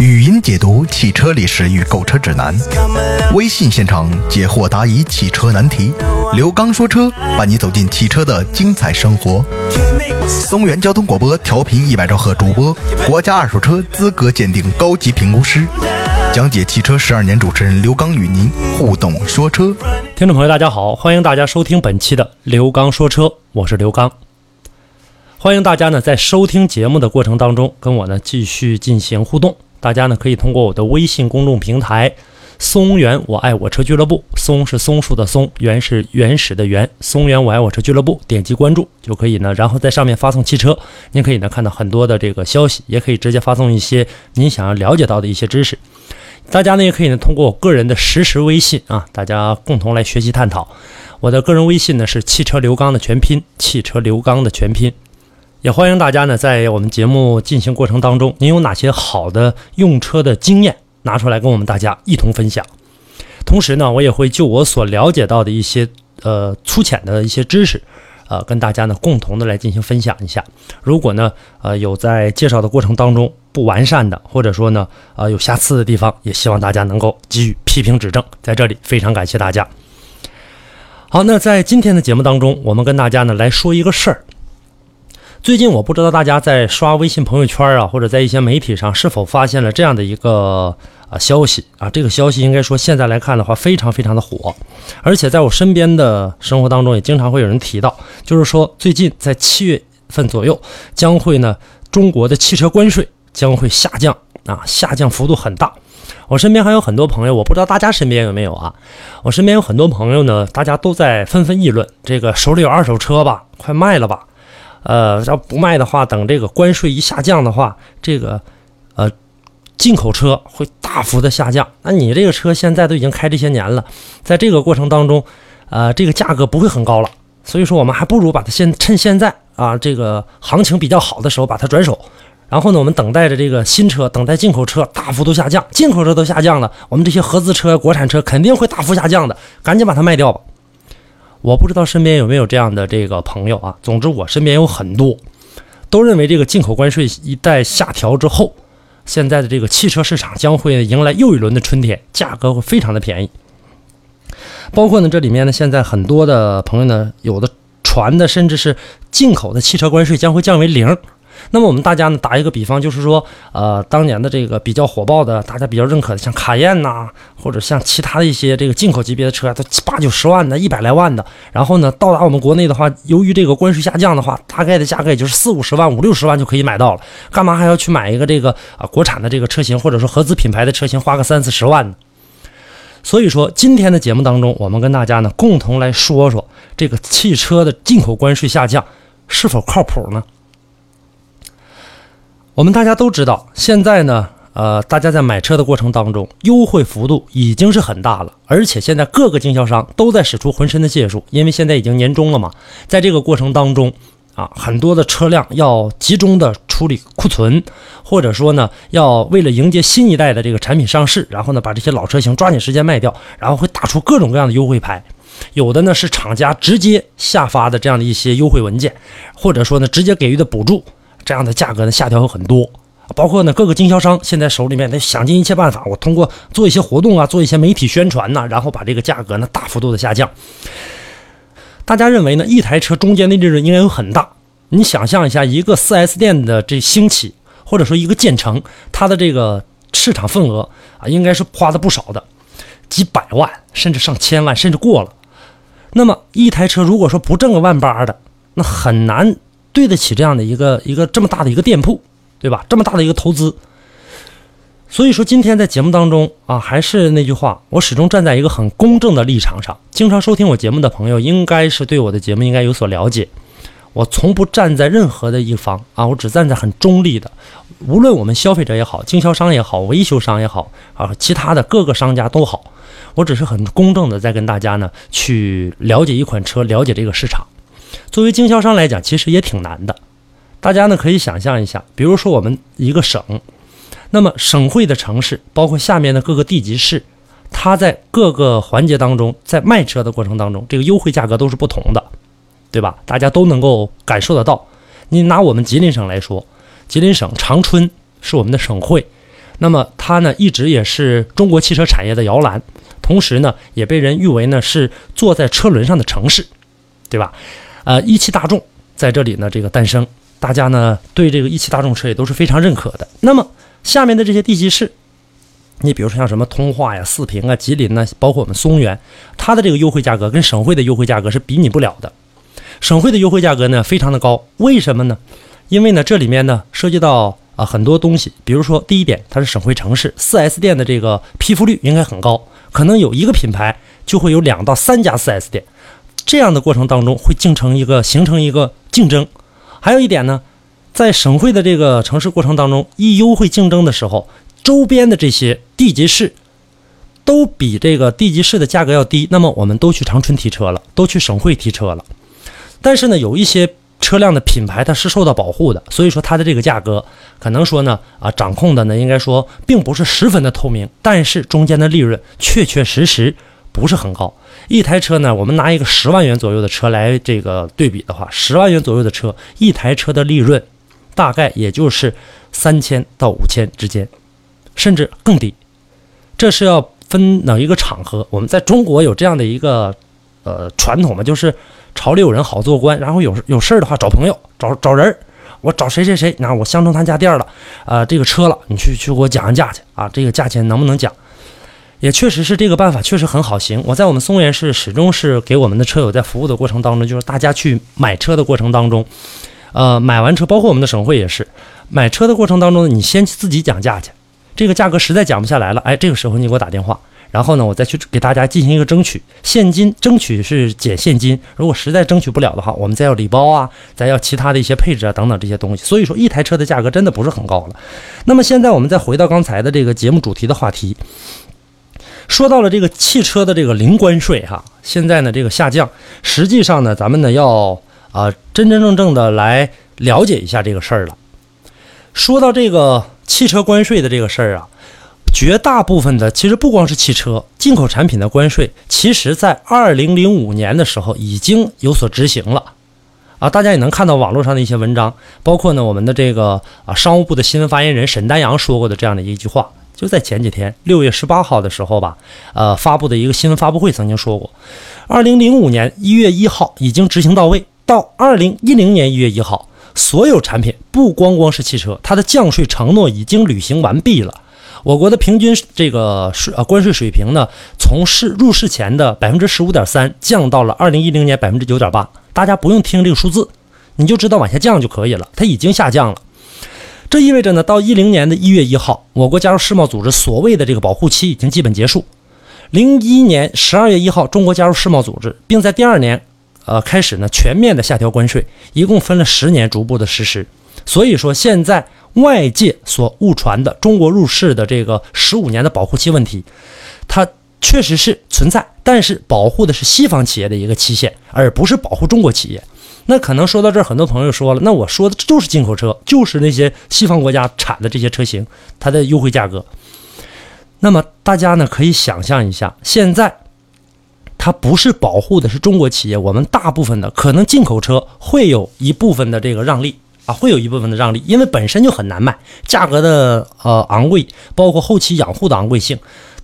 语音解读汽车历史与购车指南，微信现场解惑答疑汽车难题。刘刚说车，伴你走进汽车的精彩生活。松原交通广播调频一百兆赫主播，国家二手车资格鉴定高级评估师，讲解汽车十二年主持人刘刚与您互动说车。听众朋友，大家好，欢迎大家收听本期的刘刚说车，我是刘刚。欢迎大家呢在收听节目的过程当中跟我呢继续进行互动。大家呢可以通过我的微信公众平台“松原我爱我车俱乐部”，松是松树的松，原是原始的原，松原我爱我车俱乐部，点击关注就可以呢，然后在上面发送汽车，您可以呢看到很多的这个消息，也可以直接发送一些您想要了解到的一些知识。大家呢也可以呢通过我个人的实时微信啊，大家共同来学习探讨。我的个人微信呢是汽车刘刚的全拼，汽车刘刚的全拼。也欢迎大家呢，在我们节目进行过程当中，您有哪些好的用车的经验，拿出来跟我们大家一同分享。同时呢，我也会就我所了解到的一些呃粗浅的一些知识，呃，跟大家呢共同的来进行分享一下。如果呢，呃，有在介绍的过程当中不完善的，或者说呢，呃，有瑕疵的地方，也希望大家能够给予批评指正。在这里非常感谢大家。好，那在今天的节目当中，我们跟大家呢来说一个事儿。最近我不知道大家在刷微信朋友圈啊，或者在一些媒体上是否发现了这样的一个啊消息啊？这个消息应该说现在来看的话，非常非常的火，而且在我身边的生活当中也经常会有人提到，就是说最近在七月份左右将会呢，中国的汽车关税将会下降啊，下降幅度很大。我身边还有很多朋友，我不知道大家身边有没有啊？我身边有很多朋友呢，大家都在纷纷议论，这个手里有二手车吧，快卖了吧。呃，要不卖的话，等这个关税一下降的话，这个呃进口车会大幅的下降。那你这个车现在都已经开这些年了，在这个过程当中，呃，这个价格不会很高了。所以说，我们还不如把它现趁现在啊，这个行情比较好的时候把它转手。然后呢，我们等待着这个新车，等待进口车大幅度下降，进口车都下降了，我们这些合资车、国产车肯定会大幅下降的，赶紧把它卖掉吧。我不知道身边有没有这样的这个朋友啊。总之，我身边有很多，都认为这个进口关税一旦下调之后，现在的这个汽车市场将会迎来又一轮的春天，价格会非常的便宜。包括呢，这里面呢，现在很多的朋友呢，有的传的甚至是进口的汽车关税将会降为零。那么我们大家呢，打一个比方，就是说，呃，当年的这个比较火爆的，大家比较认可的，像卡宴呐，或者像其他的一些这个进口级别的车，都八九十万的，一百来万的。然后呢，到达我们国内的话，由于这个关税下降的话，大概的价格也就是四五十万、五六十万就可以买到了。干嘛还要去买一个这个啊国产的这个车型，或者说合资品牌的车型，花个三四十万呢？所以说，今天的节目当中，我们跟大家呢共同来说说这个汽车的进口关税下降是否靠谱呢？我们大家都知道，现在呢，呃，大家在买车的过程当中，优惠幅度已经是很大了，而且现在各个经销商都在使出浑身的解数，因为现在已经年终了嘛，在这个过程当中，啊，很多的车辆要集中的处理库存，或者说呢，要为了迎接新一代的这个产品上市，然后呢，把这些老车型抓紧时间卖掉，然后会打出各种各样的优惠牌，有的呢是厂家直接下发的这样的一些优惠文件，或者说呢，直接给予的补助。这样的价格呢下调很多，包括呢各个经销商现在手里面得想尽一切办法，我通过做一些活动啊，做一些媒体宣传呐，然后把这个价格呢大幅度的下降。大家认为呢一台车中间的利润应该有很大？你想象一下，一个 4S 店的这兴起，或者说一个建成，它的这个市场份额啊，应该是花的不少的，几百万甚至上千万，甚至过了。那么一台车如果说不挣个万八的，那很难。对得起这样的一个一个这么大的一个店铺，对吧？这么大的一个投资，所以说今天在节目当中啊，还是那句话，我始终站在一个很公正的立场上。经常收听我节目的朋友，应该是对我的节目应该有所了解。我从不站在任何的一方啊，我只站在很中立的。无论我们消费者也好，经销商也好，维修商也好啊，其他的各个商家都好，我只是很公正的在跟大家呢去了解一款车，了解这个市场。作为经销商来讲，其实也挺难的。大家呢可以想象一下，比如说我们一个省，那么省会的城市，包括下面的各个地级市，它在各个环节当中，在卖车的过程当中，这个优惠价格都是不同的，对吧？大家都能够感受得到。你拿我们吉林省来说，吉林省长春是我们的省会，那么它呢一直也是中国汽车产业的摇篮，同时呢也被人誉为呢是坐在车轮上的城市，对吧？呃，一汽大众在这里呢这个诞生，大家呢对这个一汽大众车也都是非常认可的。那么下面的这些地级市。你比如说像什么通化呀、四平啊、吉林呢，包括我们松原，它的这个优惠价格跟省会的优惠价格是比拟不了的。省会的优惠价格呢非常的高，为什么呢？因为呢这里面呢涉及到啊很多东西，比如说第一点，它是省会城市，4S 店的这个批复率应该很高，可能有一个品牌就会有两到三家 4S 店，这样的过程当中会形成一个形成一个竞争。还有一点呢，在省会的这个城市过程当中，一优惠竞争的时候。周边的这些地级市都比这个地级市的价格要低，那么我们都去长春提车了，都去省会提车了。但是呢，有一些车辆的品牌它是受到保护的，所以说它的这个价格可能说呢啊掌控的呢应该说并不是十分的透明，但是中间的利润确确实实不是很高。一台车呢，我们拿一个十万元左右的车来这个对比的话，十万元左右的车，一台车的利润大概也就是三千到五千之间。甚至更低，这是要分哪一个场合？我们在中国有这样的一个呃传统嘛，就是朝里有人好做官，然后有有事儿的话找朋友，找找人儿，我找谁谁谁，那我相中他家店了，啊，这个车了，你去去给我讲讲价去啊，这个价钱能不能讲？也确实是这个办法，确实很好行。我在我们松原市始终是给我们的车友在服务的过程当中，就是大家去买车的过程当中，呃，买完车，包括我们的省会也是，买车的过程当中，你先自己讲价去。这个价格实在讲不下来了，哎，这个时候你给我打电话，然后呢，我再去给大家进行一个争取，现金争取是减现金，如果实在争取不了的话，我们再要礼包啊，再要其他的一些配置啊等等这些东西。所以说，一台车的价格真的不是很高了。那么现在我们再回到刚才的这个节目主题的话题，说到了这个汽车的这个零关税哈，现在呢这个下降，实际上呢咱们呢要啊真真正正的来了解一下这个事儿了。说到这个。汽车关税的这个事儿啊，绝大部分的其实不光是汽车，进口产品的关税，其实在二零零五年的时候已经有所执行了，啊，大家也能看到网络上的一些文章，包括呢我们的这个啊商务部的新闻发言人沈丹阳说过的这样的一句话，就在前几天六月十八号的时候吧，呃发布的一个新闻发布会曾经说过，二零零五年一月一号已经执行到位，到二零一零年一月一号。所有产品不光光是汽车，它的降税承诺已经履行完毕了。我国的平均这个税呃关税水平呢，从市入市前的百分之十五点三降到了二零一零年百分之九点八。大家不用听这个数字，你就知道往下降就可以了。它已经下降了，这意味着呢，到一零年的一月一号，我国加入世贸组织所谓的这个保护期已经基本结束。零一年十二月一号，中国加入世贸组织，并在第二年。呃，开始呢，全面的下调关税，一共分了十年，逐步的实施。所以说，现在外界所误传的中国入市的这个十五年的保护期问题，它确实是存在，但是保护的是西方企业的一个期限，而不是保护中国企业。那可能说到这儿，很多朋友说了，那我说的就是进口车，就是那些西方国家产的这些车型，它的优惠价格。那么大家呢，可以想象一下，现在。它不是保护的是中国企业，我们大部分的可能进口车会有一部分的这个让利啊，会有一部分的让利，因为本身就很难卖，价格的呃昂贵，包括后期养护的昂贵性，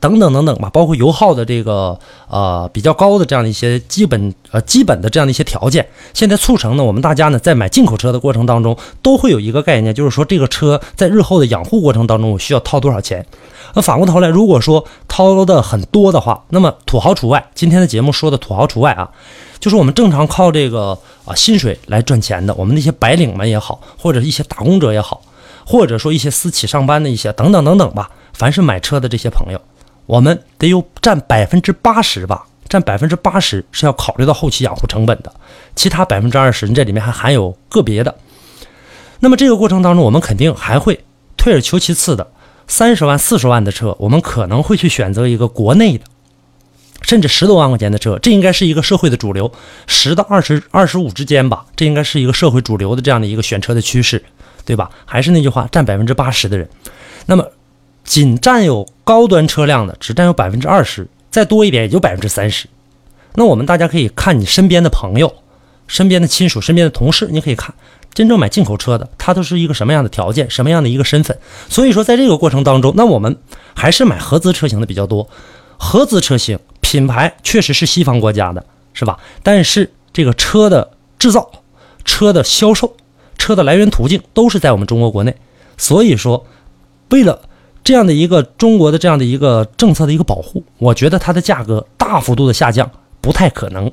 等等等等吧，包括油耗的这个呃比较高的这样的一些基本呃基本的这样的一些条件，现在促成呢，我们大家呢在买进口车的过程当中，都会有一个概念，就是说这个车在日后的养护过程当中，我需要掏多少钱。那反过头来，如果说掏的很多的话，那么土豪除外。今天的节目说的土豪除外啊，就是我们正常靠这个啊薪水来赚钱的，我们那些白领们也好，或者一些打工者也好，或者说一些私企上班的一些等等等等吧。凡是买车的这些朋友，我们得有占百分之八十吧，占百分之八十是要考虑到后期养护成本的，其他百分之二十，你这里面还含有个别的。那么这个过程当中，我们肯定还会退而求其次的。三十万、四十万的车，我们可能会去选择一个国内的，甚至十多万块钱的车，这应该是一个社会的主流，十到二十二十五之间吧，这应该是一个社会主流的这样的一个选车的趋势，对吧？还是那句话，占百分之八十的人，那么仅占有高端车辆的只占有百分之二十，再多一点也就百分之三十。那我们大家可以看你身边的朋友，身边的亲属、身边的同事，你可以看，真正买进口车的，他都是一个什么样的条件、什么样的一个身份。所以说，在这个过程当中，那我们还是买合资车型的比较多。合资车型品牌确实是西方国家的，是吧？但是这个车的制造、车的销售、车的来源途径都是在我们中国国内。所以说，为了这样的一个中国的这样的一个政策的一个保护，我觉得它的价格大幅度的下降不太可能。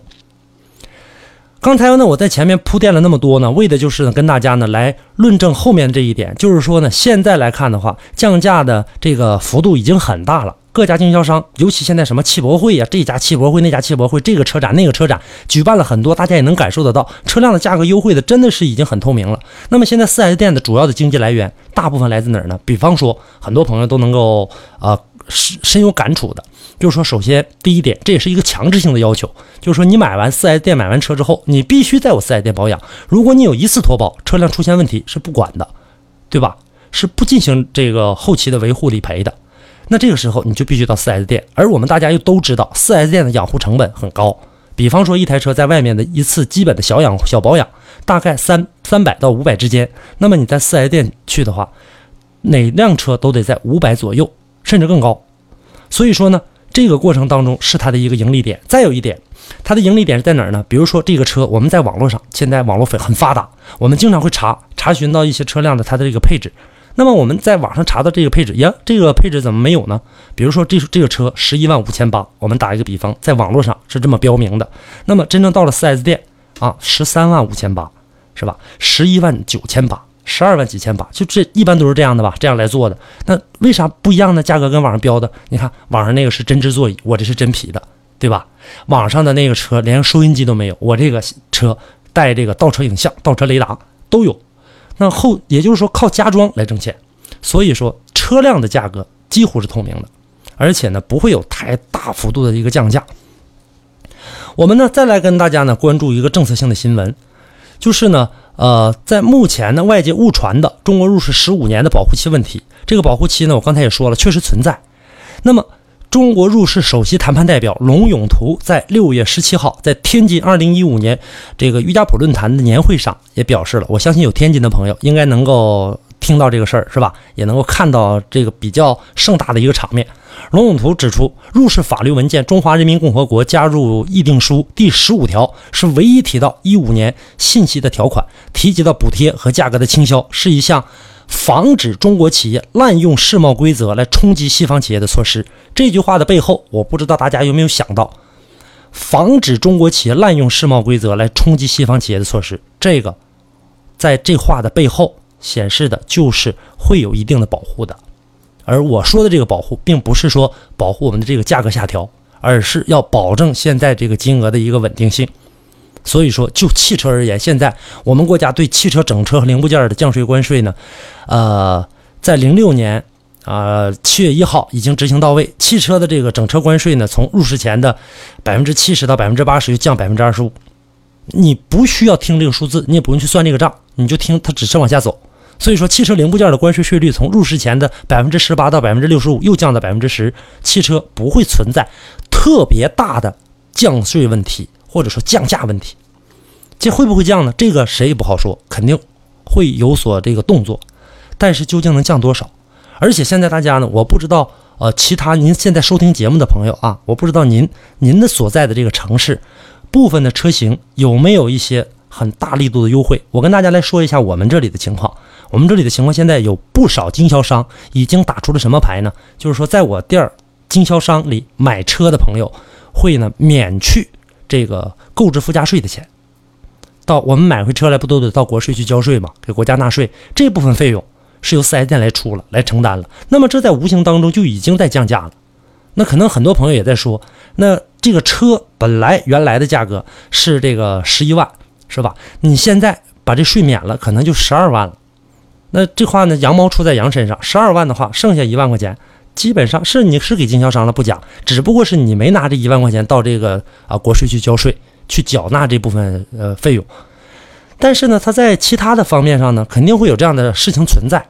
刚才呢，我在前面铺垫了那么多呢，为的就是呢跟大家呢来论证后面这一点，就是说呢，现在来看的话，降价的这个幅度已经很大了。各家经销商，尤其现在什么汽博会呀，这家汽博会那家汽博会，这个车展那个车展，举办了很多，大家也能感受得到，车辆的价格优惠的真的是已经很透明了。那么现在四 S 店的主要的经济来源，大部分来自哪儿呢？比方说，很多朋友都能够啊深深有感触的。就是说，首先第一点，这也是一个强制性的要求，就是说，你买完四 S 店买完车之后，你必须在我四 S 店保养。如果你有一次脱保，车辆出现问题是不管的，对吧？是不进行这个后期的维护理赔的。那这个时候你就必须到四 S 店，而我们大家又都知道，四 S 店的养护成本很高。比方说，一台车在外面的一次基本的小养小保养，大概三三百到五百之间。那么你在四 S 店去的话，哪辆车都得在五百左右，甚至更高。所以说呢。这个过程当中是它的一个盈利点。再有一点，它的盈利点是在哪儿呢？比如说这个车，我们在网络上，现在网络很很发达，我们经常会查查询到一些车辆的它的这个配置。那么我们在网上查到这个配置，呀，这个配置怎么没有呢？比如说这这个车十一万五千八，我们打一个比方，在网络上是这么标明的。那么真正到了 4S 店啊，十三万五千八，是吧？十一万九千八。十二万几千八，就这一般都是这样的吧？这样来做的，那为啥不一样呢？价格跟网上标的，你看网上那个是针织座椅，我这是真皮的，对吧？网上的那个车连收音机都没有，我这个车带这个倒车影像、倒车雷达都有。那后也就是说靠加装来挣钱，所以说车辆的价格几乎是透明的，而且呢不会有太大幅度的一个降价。我们呢再来跟大家呢关注一个政策性的新闻，就是呢。呃，在目前呢，外界误传的中国入世十五年的保护期问题，这个保护期呢，我刚才也说了，确实存在。那么，中国入世首席谈判代表龙永图在六月十七号在天津二零一五年这个瑜伽普论坛的年会上也表示了，我相信有天津的朋友应该能够听到这个事儿，是吧？也能够看到这个比较盛大的一个场面。龙永图指出，入世法律文件《中华人民共和国加入议定书》第十五条是唯一提到一五年信息的条款，提及到补贴和价格的倾销，是一项防止中国企业滥用世贸规则来冲击西方企业的措施。这句话的背后，我不知道大家有没有想到，防止中国企业滥用世贸规则来冲击西方企业的措施，这个在这话的背后显示的就是会有一定的保护的。而我说的这个保护，并不是说保护我们的这个价格下调，而是要保证现在这个金额的一个稳定性。所以说，就汽车而言，现在我们国家对汽车整车和零部件的降税关税呢，呃，在零六年啊七月一号已经执行到位。汽车的这个整车关税呢，从入市前的百分之七十到百分之八十，又降百分之二十五。你不需要听这个数字，你也不用去算这个账，你就听它只是往下走。所以说，汽车零部件的关税税率从入市前的百分之十八到百分之六十五，又降到百分之十。汽车不会存在特别大的降税问题，或者说降价问题。这会不会降呢？这个谁也不好说，肯定会有所这个动作。但是究竟能降多少？而且现在大家呢，我不知道，呃，其他您现在收听节目的朋友啊，我不知道您您的所在的这个城市部分的车型有没有一些很大力度的优惠。我跟大家来说一下我们这里的情况。我们这里的情况，现在有不少经销商已经打出了什么牌呢？就是说，在我店儿经销商里买车的朋友，会呢免去这个购置附加税的钱。到我们买回车来，不都得到国税去交税吗？给国家纳税，这部分费用是由四 S 店来出了，来承担了。那么这在无形当中就已经在降价了。那可能很多朋友也在说，那这个车本来原来的价格是这个十一万，是吧？你现在把这税免了，可能就十二万了。那这话呢？羊毛出在羊身上，十二万的话，剩下一万块钱，基本上是你是给经销商了不假，只不过是你没拿这一万块钱到这个啊国税去交税，去缴纳这部分呃费用。但是呢，它在其他的方面上呢，肯定会有这样的事情存在。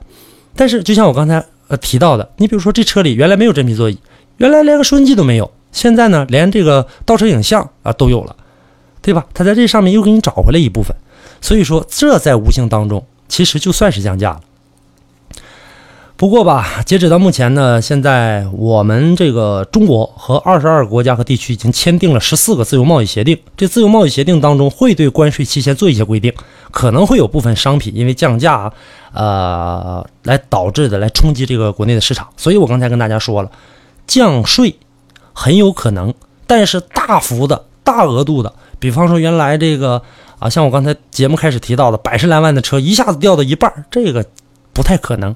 但是就像我刚才呃提到的，你比如说这车里原来没有真皮座椅，原来连个收音机都没有，现在呢连这个倒车影像啊都有了。对吧？他在这上面又给你找回来一部分，所以说这在无形当中其实就算是降价了。不过吧，截止到目前呢，现在我们这个中国和二十二个国家和地区已经签订了十四个自由贸易协定。这自由贸易协定当中会对关税期限做一些规定，可能会有部分商品因为降价，呃，来导致的来冲击这个国内的市场。所以我刚才跟大家说了，降税很有可能，但是大幅的、大额度的，比方说原来这个啊，像我刚才节目开始提到的百十来万的车一下子掉到一半，这个不太可能。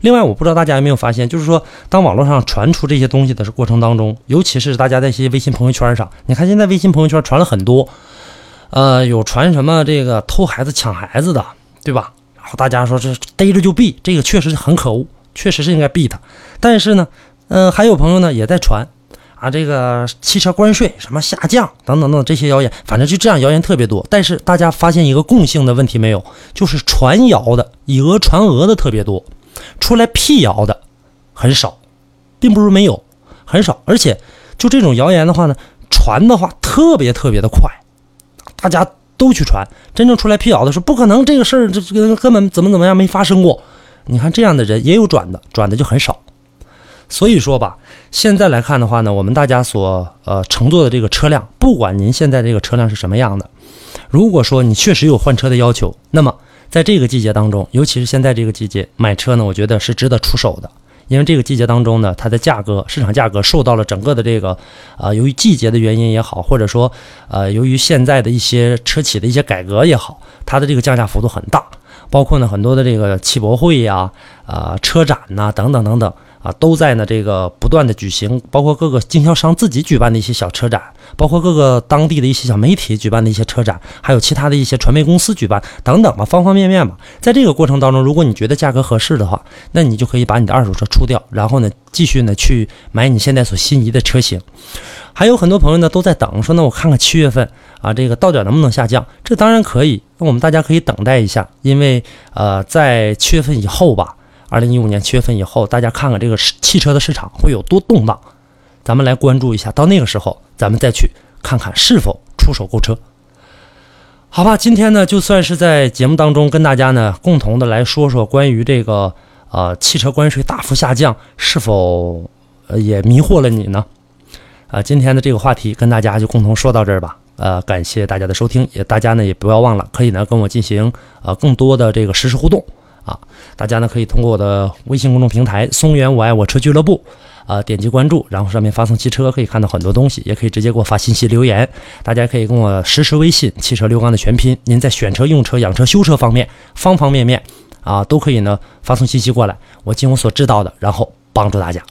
另外，我不知道大家有没有发现，就是说，当网络上传出这些东西的过程当中，尤其是大家在一些微信朋友圈上，你看现在微信朋友圈传了很多，呃，有传什么这个偷孩子、抢孩子的，对吧？然后大家说这逮着就毙，这个确实是很可恶，确实是应该毙他。但是呢，呃，还有朋友呢也在传啊，这个汽车关税什么下降等等等这些谣言，反正就这样谣言特别多。但是大家发现一个共性的问题没有，就是传谣的以讹传讹的特别多。出来辟谣的很少，并不是没有，很少。而且就这种谣言的话呢，传的话特别特别的快，大家都去传。真正出来辟谣的是不可能，这个事儿这这根本怎么怎么样没发生过。你看这样的人也有转的，转的就很少。所以说吧，现在来看的话呢，我们大家所呃乘坐的这个车辆，不管您现在这个车辆是什么样的，如果说你确实有换车的要求，那么。在这个季节当中，尤其是现在这个季节买车呢，我觉得是值得出手的。因为这个季节当中呢，它的价格市场价格受到了整个的这个，呃，由于季节的原因也好，或者说，呃，由于现在的一些车企的一些改革也好，它的这个降价幅度很大。包括呢很多的这个汽博会呀、啊车展呐等等等等。啊，都在呢，这个不断的举行，包括各个经销商自己举办的一些小车展，包括各个当地的一些小媒体举办的一些车展，还有其他的一些传媒公司举办等等吧，方方面面吧。在这个过程当中，如果你觉得价格合适的话，那你就可以把你的二手车出掉，然后呢，继续呢去买你现在所心仪的车型。还有很多朋友呢都在等，说那我看看七月份啊，这个到底能不能下降？这当然可以，那我们大家可以等待一下，因为呃，在七月份以后吧。二零一五年七月份以后，大家看看这个汽车的市场会有多动荡，咱们来关注一下。到那个时候，咱们再去看看是否出手购车。好吧，今天呢，就算是在节目当中跟大家呢共同的来说说关于这个呃汽车关税大幅下降是否也迷惑了你呢？啊，今天的这个话题跟大家就共同说到这儿吧。呃，感谢大家的收听，也大家呢也不要忘了可以呢跟我进行呃更多的这个实时互动。啊，大家呢可以通过我的微信公众平台“松原我爱我车俱乐部”啊，点击关注，然后上面发送汽车，可以看到很多东西，也可以直接给我发信息留言。大家可以跟我实时微信“汽车刘刚”的全拼，您在选车、用车、养车、修车方面，方方面面啊，都可以呢发送信息过来，我尽我所知道的，然后帮助大家。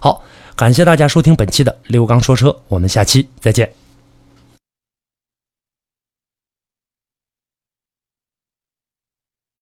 好，感谢大家收听本期的刘刚说车，我们下期再见。